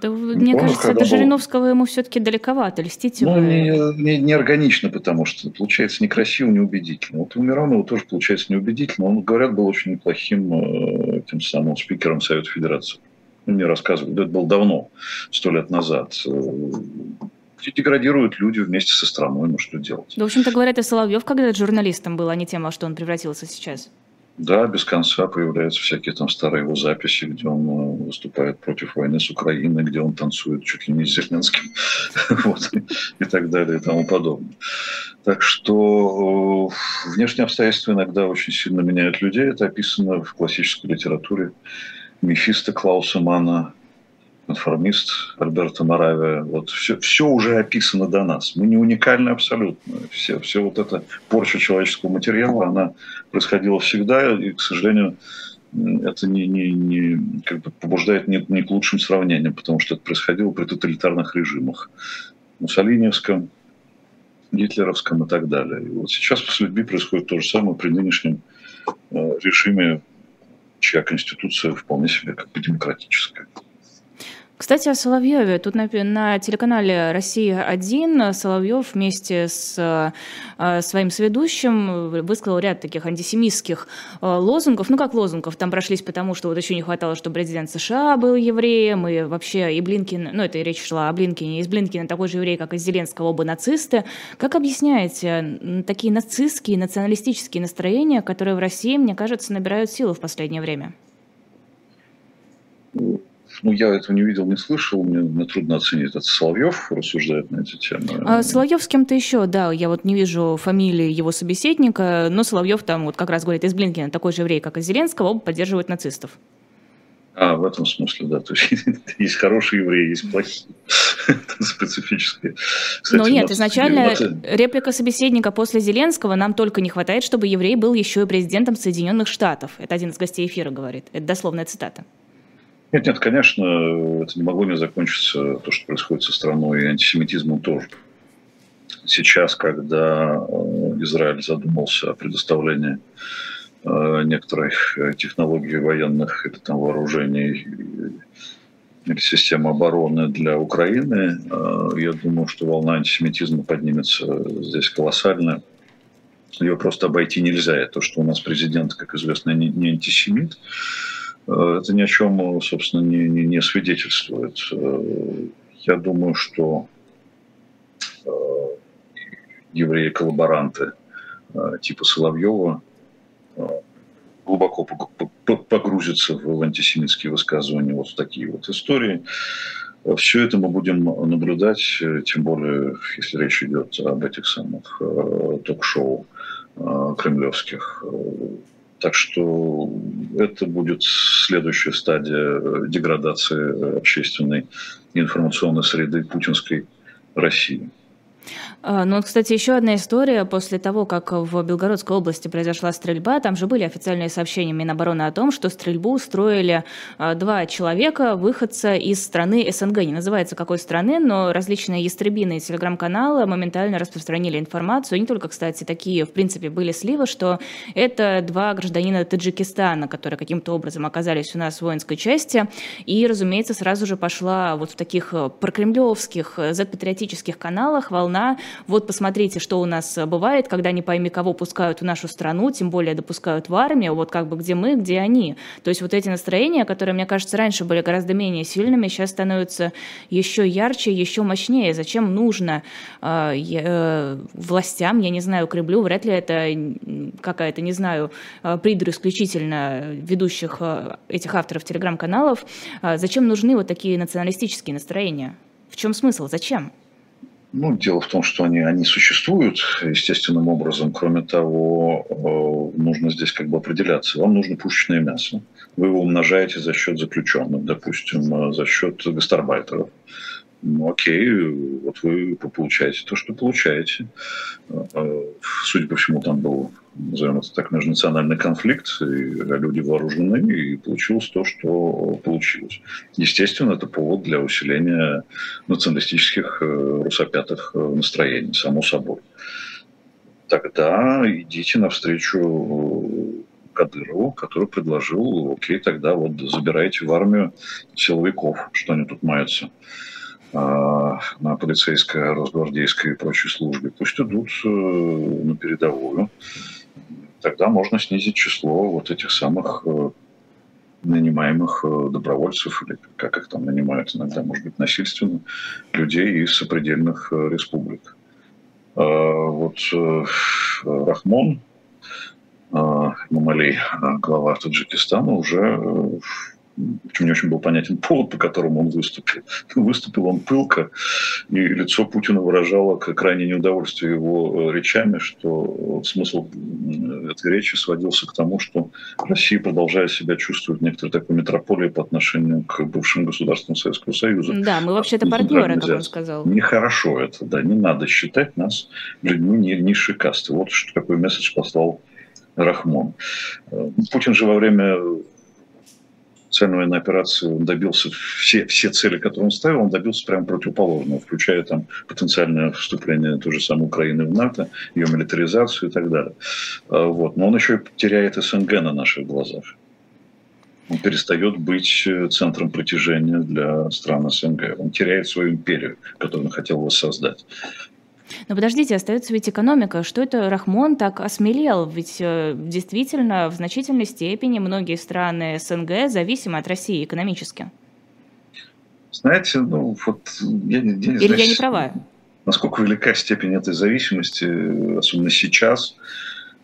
Да, мне Он, кажется, до был... Жириновского ему все-таки далековато, льстить Ну, не, не, не органично, потому что получается некрасиво, неубедительно. Вот у Миронова тоже получается неубедительно. Он, говорят, был очень неплохим э, тем самым спикером Совета Федерации. Мне рассказывали, это было давно, сто лет назад э, деградируют люди вместе со страной, ну что делать? Да, в общем-то, говорят, и Соловьев когда-то журналистом был, а не тем, во что он превратился сейчас. Да, без конца появляются всякие там старые его записи, где он э, выступает против войны с Украиной, где он танцует чуть ли не с Зеленским, вот, и так далее и тому подобное. Так что э, внешние обстоятельства иногда очень сильно меняют людей. Это описано в классической литературе Мефисто Клауса Мана, конформист Альберта Моравия. Вот все, все уже описано до нас. Мы не уникальны абсолютно. Все, все вот эта порча человеческого материала, она происходила всегда, и, к сожалению, это не, не, не, как бы побуждает не, не к лучшим сравнениям, потому что это происходило при тоталитарных режимах. Муссолиниевском, гитлеровском и так далее. И вот сейчас с людьми происходит то же самое при нынешнем э, режиме, чья конституция вполне себе как бы демократическая. Кстати, о Соловьеве. Тут на, на телеканале «Россия-1» Соловьев вместе с э, своим соведущим высказал ряд таких антисемитских э, лозунгов. Ну, как лозунгов, там прошлись потому, что вот еще не хватало, чтобы президент США был евреем, и вообще и Блинкин, ну, это и речь шла о Блинкине, из Блинкина такой же еврей, как из Зеленского, оба нацисты. Как объясняете такие нацистские, националистические настроения, которые в России, мне кажется, набирают силу в последнее время? Ну, я этого не видел, не слышал, мне, мне трудно оценить. Это Соловьев рассуждает на эти темы. А, Соловьев с кем-то еще, да, я вот не вижу фамилии его собеседника, но Соловьев там вот как раз говорит из Блинкина, такой же еврей, как и Зеленского, оба поддерживают нацистов. А, в этом смысле, да. То есть есть хорошие евреи, есть плохие. Это специфические. Кстати, Но нет, изначально реплика собеседника после Зеленского нам только не хватает, чтобы еврей был еще и президентом Соединенных Штатов. Это один из гостей эфира говорит. Это дословная цитата. Нет, нет, конечно, это не могло не закончиться, то, что происходит со страной, и антисемитизмом тоже. Сейчас, когда э, Израиль задумался о предоставлении э, некоторых э, технологий военных или там вооружений или системы обороны для Украины, я думаю, что волна антисемитизма поднимется здесь колоссальная. Ее просто обойти нельзя. И то, что у нас президент, как известно, не, антисемит, это ни о чем, собственно, не, не, не свидетельствует. Э, я думаю, что э, евреи-коллаборанты типа Соловьева глубоко погрузятся в антисемитские высказывания, вот в такие вот истории. Все это мы будем наблюдать, тем более, если речь идет об этих самых ток-шоу кремлевских так что это будет следующая стадия деградации общественной информационной среды путинской России. А, ну, кстати, еще одна история. После того, как в Белгородской области произошла стрельба, там же были официальные сообщения Минобороны о том, что стрельбу устроили а, два человека, выходца из страны СНГ. Не называется какой страны, но различные ястребины и телеграм-каналы моментально распространили информацию. Не только, кстати, такие, в принципе, были сливы, что это два гражданина Таджикистана, которые каким-то образом оказались у нас в воинской части. И, разумеется, сразу же пошла вот в таких прокремлевских, Z-патриотических каналах волна вот посмотрите, что у нас э, бывает, когда не пойми кого пускают в нашу страну, тем более допускают в армию, вот как бы где мы, где они. То есть вот эти настроения, которые, мне кажется, раньше были гораздо менее сильными, сейчас становятся еще ярче, еще мощнее. Зачем нужно э, э, властям, я не знаю, Кремлю, вряд ли это какая-то, не знаю, э, придур исключительно ведущих э, этих авторов телеграм-каналов, зачем нужны вот такие националистические настроения? В чем смысл? Зачем? Ну, дело в том, что они, они существуют естественным образом. Кроме того, э, нужно здесь как бы определяться. Вам нужно пушечное мясо. Вы его умножаете за счет заключенных, допустим, за счет гастарбайтеров ну окей, вот вы получаете то, что получаете. А, судя по всему, там был, назовем это так, межнациональный конфликт, и люди вооружены, и получилось то, что получилось. Естественно, это повод для усиления националистических э, русопятых э, настроений, само собой. Тогда идите навстречу э, Кадырову, который предложил, окей, тогда вот забирайте в армию силовиков, что они тут маются. А, на полицейской, росгвардейской и прочей службе, пусть идут э, на передовую. Тогда можно снизить число вот этих самых э, нанимаемых э, добровольцев, или как их там нанимают иногда, может быть, насильственно, людей из сопредельных республик. А, вот Рахмон, Мамалей, глава Таджикистана, уже мне очень был понятен повод, по которому он выступил. Выступил он пылко, и лицо Путина выражало крайнее неудовольствие его э, речами, что смысл этой речи сводился к тому, что Россия продолжает себя чувствовать некоторой такой метрополией по отношению к бывшим государствам Советского Союза. Да, мы вообще-то партнеры, как он сказал. Нехорошо это, да, не надо считать нас людьми низшей касты. Вот что какой месседж послал Рахмон. Э, Путин же во время специальной военной операции он добился все, все цели, которые он ставил, он добился прямо противоположного, включая там потенциальное вступление той же самой Украины в НАТО, ее милитаризацию и так далее. А, вот. Но он еще и теряет СНГ на наших глазах. Он перестает быть центром притяжения для стран СНГ. Он теряет свою империю, которую он хотел воссоздать. Но подождите, остается ведь экономика. Что это Рахмон так осмелел? Ведь э, действительно в значительной степени многие страны СНГ зависимы от России экономически. Знаете, ну вот я, я не Или знаю, я не права? Насколько велика степень этой зависимости, особенно сейчас,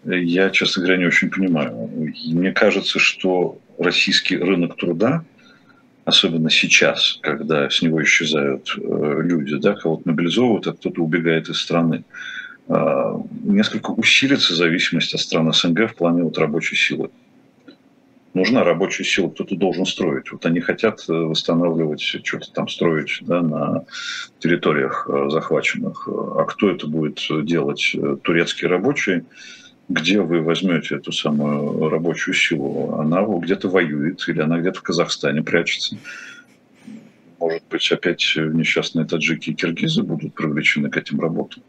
я, честно говоря, не очень понимаю. Мне кажется, что российский рынок труда – особенно сейчас, когда с него исчезают э, люди, да, кого-то мобилизовывают, а кто-то убегает из страны, э, несколько усилится зависимость от стран СНГ в плане вот рабочей силы. Нужна рабочая сила, кто-то должен строить. Вот они хотят э, восстанавливать, что-то там строить да, на территориях захваченных. А кто это будет делать? Турецкие рабочие – где вы возьмете эту самую рабочую силу? Она где-то воюет или она где-то в Казахстане прячется. Может быть, опять несчастные таджики и киргизы будут привлечены к этим работам.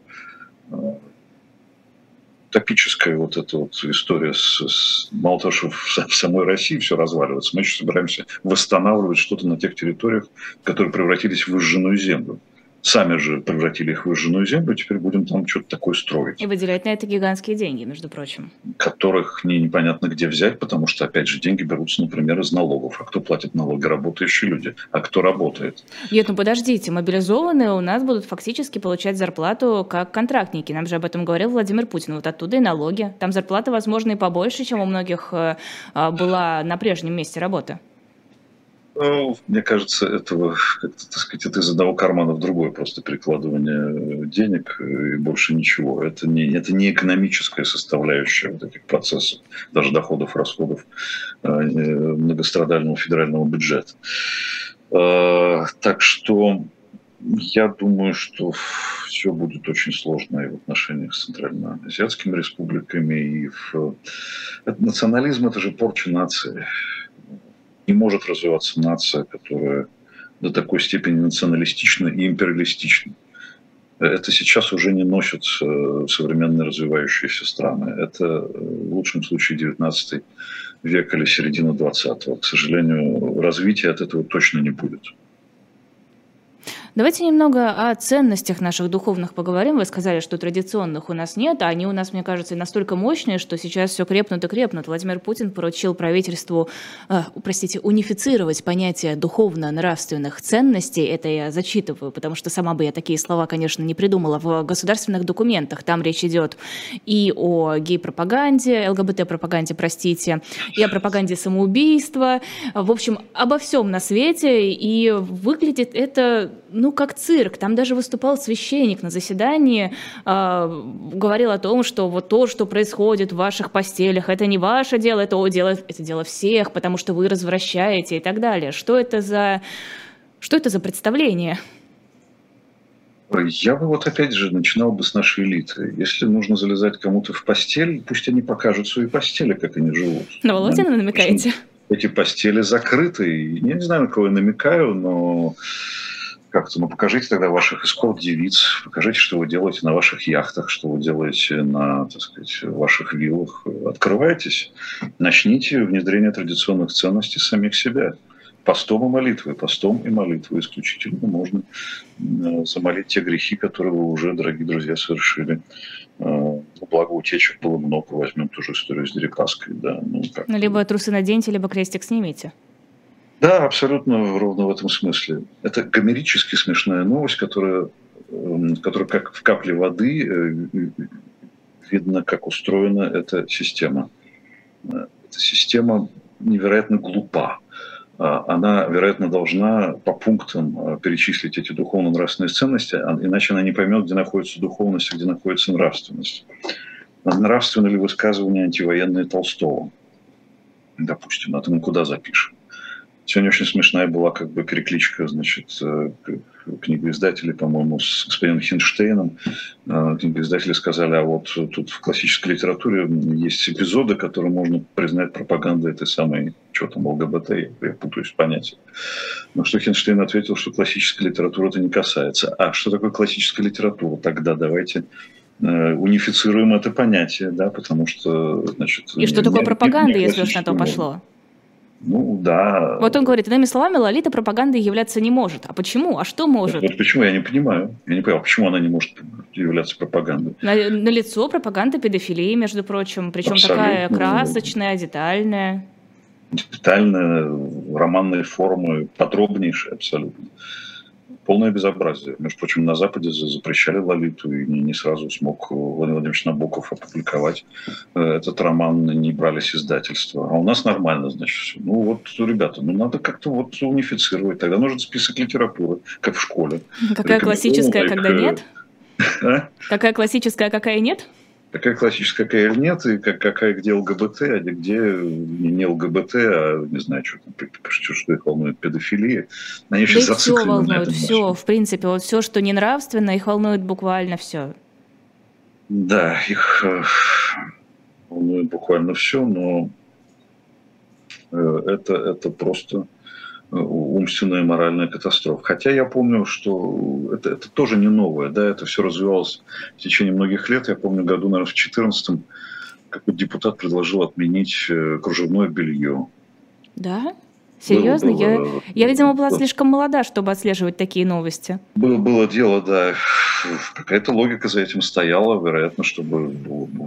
Топическая вот эта вот история с, с мало того, что в самой России все разваливается, мы еще собираемся восстанавливать что-то на тех территориях, которые превратились в выжженную землю сами же превратили их в выжженную землю, теперь будем там что-то такое строить. И выделять на это гигантские деньги, между прочим. Которых не, непонятно где взять, потому что, опять же, деньги берутся, например, из налогов. А кто платит налоги? Работающие люди. А кто работает? Нет, ну подождите, мобилизованные у нас будут фактически получать зарплату как контрактники. Нам же об этом говорил Владимир Путин. Вот оттуда и налоги. Там зарплата, возможно, и побольше, чем у многих э, а, была на прежнем месте работы. Мне кажется, этого, так сказать, это из одного кармана в другой просто перекладывание денег и больше ничего. Это не, это не экономическая составляющая вот этих процессов, даже доходов, расходов э, многострадального федерального бюджета. Э, так что я думаю, что все будет очень сложно и в отношениях с центральноазиатскими республиками, и в... национализм – это же порча нации не может развиваться нация, которая до такой степени националистична и империалистична. Это сейчас уже не носят э, современные развивающиеся страны. Это э, в лучшем случае 19 век или середина 20-го. К сожалению, развития от этого точно не будет. Давайте немного о ценностях наших духовных поговорим. Вы сказали, что традиционных у нас нет, а они у нас, мне кажется, настолько мощные, что сейчас все крепнут и крепнут. Владимир Путин поручил правительству, э, простите, унифицировать понятие духовно-нравственных ценностей. Это я зачитываю, потому что сама бы я такие слова, конечно, не придумала. В государственных документах там речь идет и о гей-пропаганде, ЛГБТ-пропаганде, простите, и о пропаганде самоубийства. В общем, обо всем на свете. И выглядит это ну, как цирк. Там даже выступал священник на заседании, э, говорил о том, что вот то, что происходит в ваших постелях, это не ваше дело, это дело, это дело всех, потому что вы развращаете и так далее. Что это за, что это за представление? Я бы вот опять же начинал бы с нашей элиты. Если нужно залезать кому-то в постель, пусть они покажут свои постели, как они живут. На Володина намекаете? Эти постели закрыты. Я не знаю, на кого я намекаю, но как-то, ну, покажите тогда ваших эскорт-девиц, покажите, что вы делаете на ваших яхтах, что вы делаете на, так сказать, ваших виллах. Открывайтесь, начните внедрение традиционных ценностей самих себя постом и молитвой. Постом и молитвой исключительно можно э, замолить те грехи, которые вы уже, дорогие друзья, совершили. Э, благо утечек было много. Возьмем ту же историю с Дерикаской. Да, ну, как ну, либо трусы наденьте, либо крестик снимите. Да, абсолютно ровно в этом смысле. Это гомерически смешная новость, которая, эм, которая как в капле воды э, видно, как устроена эта система. Эта система невероятно глупа. А, она, вероятно, должна по пунктам а, перечислить эти духовно-нравственные ценности, а, иначе она не поймет, где находится духовность, а где находится нравственность. Нравственно ли высказывание антивоенное Толстого? Допустим, это мы куда запишем? Сегодня очень смешная была как бы перекличка, значит, э, книгоиздателей, по-моему, с господином Хинштейном. Э, книгоиздатели сказали, а вот тут в классической литературе есть эпизоды, которые можно признать пропагандой этой самой, что там, ЛГБТ, я путаюсь в понятиях. Но что Хинштейн ответил, что классическая литература это не касается. А что такое классическая литература? Тогда давайте э, унифицируем это понятие, да, потому что, значит... И что такое пропаганда, если уж на то пошло? Ну, да. Вот он говорит, иными словами, Лолита пропагандой являться не может. А почему? А что может? Вот почему, я не понимаю. Я не понимаю, почему она не может являться пропагандой. На, на лицо пропаганда педофилии, между прочим. Причем Абсолютно. такая красочная, детальная. Детальная, романные формы, подробнейшие абсолютно полное безобразие. Между прочим, на Западе запрещали Лолиту, и не, не сразу смог Владимир Владимирович Набоков опубликовать э, этот роман, не брались издательства. А у нас нормально, значит, все. Ну вот, ребята, ну надо как-то вот унифицировать. Тогда нужен список литературы, как в школе. Какая классическая, когда нет? А? Какая классическая, какая нет? Какая классическая, какая нет, и как, какая где ЛГБТ, а где не ЛГБТ, а не знаю, что там пишут, что их волнует педофилия. Они да сейчас все волнует, все, в принципе, вот все, что не нравственно, их волнует буквально все. Да, их э, волнует буквально все, но э, это, это просто умственная моральная катастрофа. Хотя я помню, что это, это тоже не новое, да, это все развивалось в течение многих лет. Я помню, году, наверное, в 2014 какой депутат предложил отменить э, кружевное белье. Да? Серьезно? Было, я, было, я, видимо, была слишком молода, чтобы отслеживать такие новости. Было, было дело, да. Какая-то логика за этим стояла, вероятно, чтобы,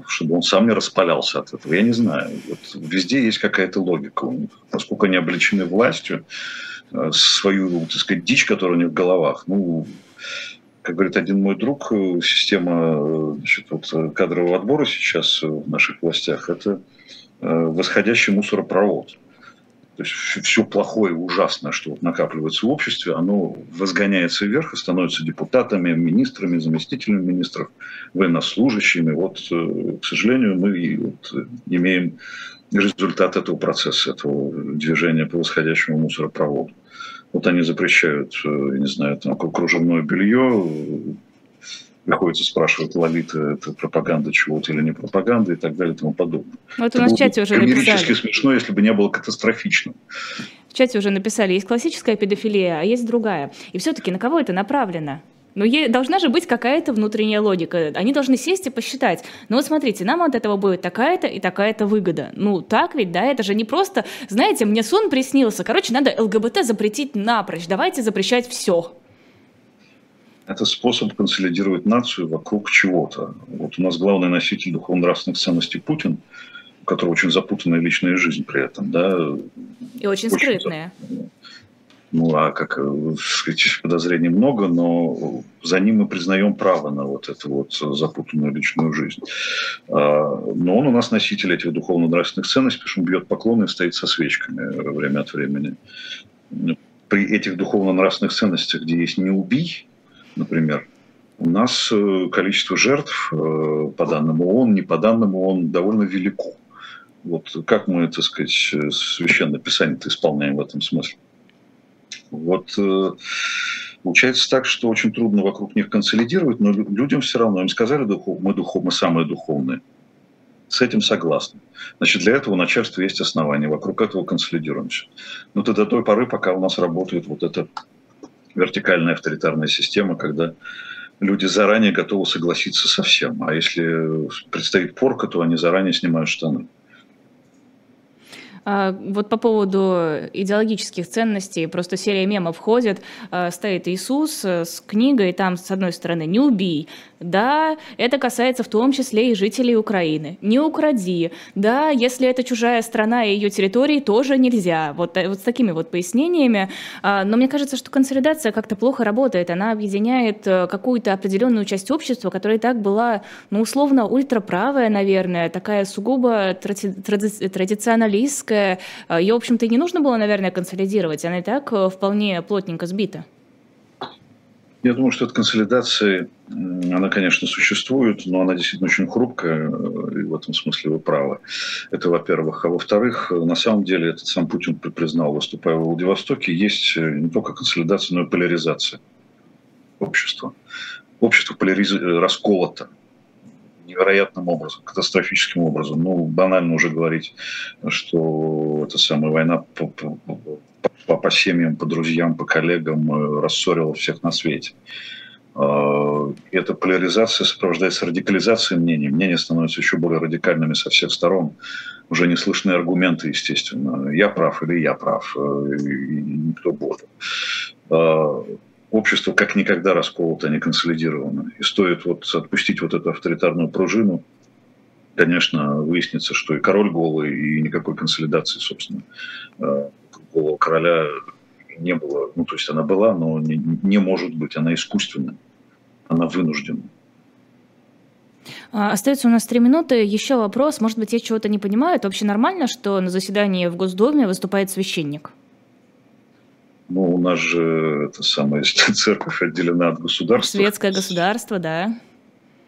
чтобы он сам не распалялся от этого. Я не знаю. Вот везде есть какая-то логика. Поскольку они обличены властью, э, свою, так сказать, дичь, которая у них в головах. Ну, как говорит один мой друг, э, система э, значит, вот, кадрового отбора сейчас в наших властях – это восходящий мусоропровод. То есть все плохое ужасное, что накапливается в обществе, оно возгоняется вверх и становится депутатами, министрами, заместителями министров, военнослужащими. Вот, э, к сожалению, мы вот имеем результат этого процесса, этого движения по восходящему мусоропроводу. Вот они запрещают, э, я не знаю, там, кружевное белье, приходится спрашивать, Лолита, это пропаганда чего-то или не пропаганда и так далее и тому подобное. Вот это у нас в чате уже написали. смешно, если бы не было катастрофично. В чате уже написали, есть классическая педофилия, а есть другая. И все-таки на кого это направлено? Но ей должна же быть какая-то внутренняя логика. Они должны сесть и посчитать. Ну вот смотрите, нам от этого будет такая-то и такая-то выгода. Ну так ведь, да, это же не просто, знаете, мне сон приснился. Короче, надо ЛГБТ запретить напрочь. Давайте запрещать все это способ консолидировать нацию вокруг чего-то. Вот у нас главный носитель духовно-нравственных ценностей Путин, у которого очень запутанная личная жизнь при этом, да. И очень, очень скрытная. Ну, а как э, сказать, подозрений много, но за ним мы признаем право на вот эту вот запутанную личную жизнь. А, но он у нас носитель этих духовно-нравственных ценностей, потому что он бьет поклоны и стоит со свечками время от времени при этих духовно-нравственных ценностях, где есть «не убий», например, у нас э, количество жертв э, по данным ООН, не по данным ООН, довольно велико. Вот как мы, так сказать, священное писание исполняем в этом смысле? Вот э, получается так, что очень трудно вокруг них консолидировать, но людям все равно, им сказали, мы, духов, мы самые духовные. С этим согласны. Значит, для этого у начальства есть основания, вокруг этого консолидируемся. Но это до той поры, пока у нас работает вот эта вертикальная авторитарная система, когда люди заранее готовы согласиться со всем. А если предстоит порка, то они заранее снимают штаны. А, вот по поводу идеологических ценностей, просто серия мемов входит, а, стоит Иисус э, с книгой, там, с одной стороны, «Не убий», да, это касается в том числе и жителей Украины. Не укради. Да, если это чужая страна и ее территории, тоже нельзя. Вот, э, вот с такими вот пояснениями. А, но мне кажется, что консолидация как-то плохо работает. Она объединяет э, какую-то определенную часть общества, которая и так была, ну, условно, ультраправая, наверное, такая сугубо тради- тради- традиционалистская. А, ее, в общем-то, не нужно было, наверное, консолидировать. Она и так э, вполне плотненько сбита. Я думаю, что эта консолидация, она, конечно, существует, но она действительно очень хрупкая, и в этом смысле вы правы. Это, во-первых. А во-вторых, на самом деле, этот сам Путин признал, выступая в Владивостоке, есть не только консолидация, но и поляризация общества. Общество полярез... расколото невероятным образом, катастрофическим образом. Ну, банально уже говорить, что эта самая война по, по семьям, по друзьям, по коллегам, э, рассорила всех на свете. А, эта поляризация сопровождается радикализацией мнений. Мнения становятся еще более радикальными со всех сторон. Уже не слышны аргументы, естественно. Я прав или я прав, э, и никто более. Общество как никогда расколото, а не консолидировано. И стоит вот отпустить вот эту авторитарную пружину, конечно, выяснится, что и король голый, и никакой консолидации, собственно, э, голого короля не было. Ну, то есть она была, но не, не может быть, она искусственная, она вынуждена. А, остается у нас три минуты. Еще вопрос. Может быть, я чего-то не понимаю. Это вообще нормально, что на заседании в Госдуме выступает священник? Ну, у нас же это самая церковь отделена от государства. Светское государство, да.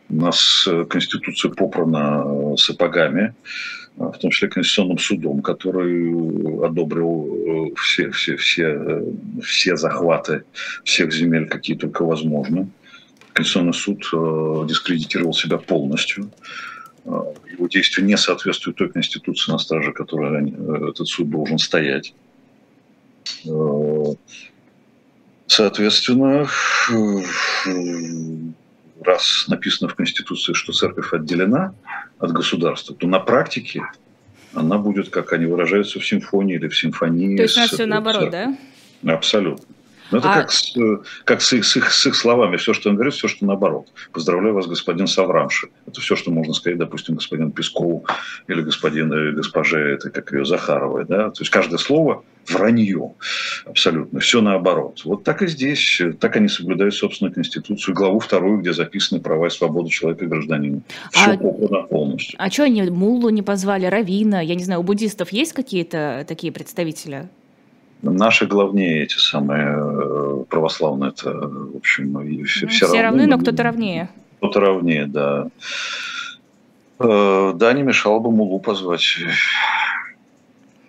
У нас э, Конституция попрана э, сапогами, э, в том числе Конституционным судом, который одобрил все, все, все, все захваты всех земель, какие только возможны. Конституционный суд дискредитировал себя полностью. Его действия не соответствуют той Конституции, на страже которой этот суд должен стоять. Соответственно, раз написано в Конституции, что церковь отделена от государства, то на практике она будет, как они выражаются, в симфонии или в симфонии. То есть у нас все наоборот, да? Абсолютно. Ну, это а... как, с, как с, их, с, их, с их словами. Все, что он говорит, все, что наоборот. Поздравляю вас, господин Саврамши. Это все, что можно сказать, допустим, господин Пескову или господин, или госпоже, это как ее, Захаровой. Да? То есть каждое слово вранье абсолютно. Все наоборот. Вот так и здесь. Так они соблюдают собственную конституцию, главу вторую, где записаны права и свободы человека и гражданина. Все а... полностью. А что они Муллу не позвали, Равина? Я не знаю, у буддистов есть какие-то такие представители? Наши главнее эти самые э, православные, это, в общем, и все, ну, все, все равны, равны, но кто-то равнее. Кто-то равнее, да. Э, да, не мешало бы Мулу позвать.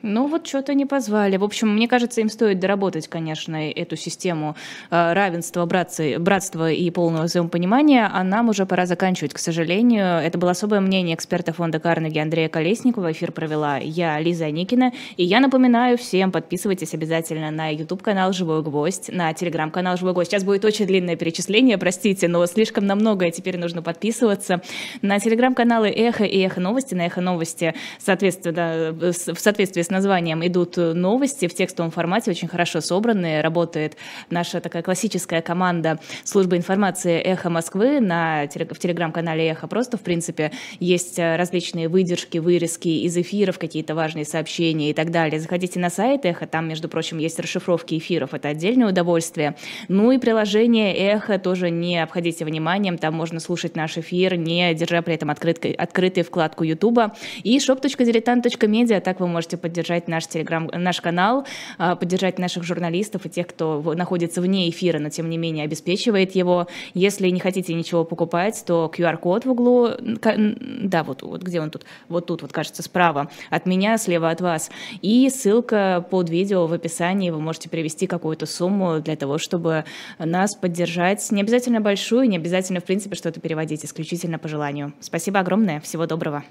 Ну вот что-то не позвали. В общем, мне кажется, им стоит доработать, конечно, эту систему э, равенства, братцы, братства и полного взаимопонимания, а нам уже пора заканчивать, к сожалению. Это было особое мнение эксперта фонда Карнеги Андрея Колесникова. Эфир провела я, Лиза Никина. И я напоминаю всем, подписывайтесь обязательно на YouTube-канал «Живой гвоздь», на телеграм-канал «Живой гвоздь». Сейчас будет очень длинное перечисление, простите, но слишком на многое теперь нужно подписываться. На телеграм-каналы «Эхо» и «Эхо новости», на «Эхо новости», соответственно, в соответствии с названием идут новости в текстовом формате, очень хорошо собранные. Работает наша такая классическая команда службы информации «Эхо Москвы» на, в телеграм-канале «Эхо». Просто, в принципе, есть различные выдержки, вырезки из эфиров, какие-то важные сообщения и так далее. Заходите на сайт «Эхо», там, между прочим, есть расшифровки эфиров, это отдельное удовольствие. Ну и приложение «Эхо» тоже не обходите вниманием, там можно слушать наш эфир, не держа при этом открытой, открытой вкладку Ютуба. И shop.diletant.media, так вы можете поддержать поддержать наш телеграм, наш канал, а, поддержать наших журналистов и тех, кто находится вне эфира, но тем не менее обеспечивает его. Если не хотите ничего покупать, то QR-код в углу, да, вот, вот где он тут, вот тут, вот кажется, справа от меня, слева от вас, и ссылка под видео в описании, вы можете перевести какую-то сумму для того, чтобы нас поддержать. Не обязательно большую, не обязательно, в принципе, что-то переводить, исключительно по желанию. Спасибо огромное, всего доброго.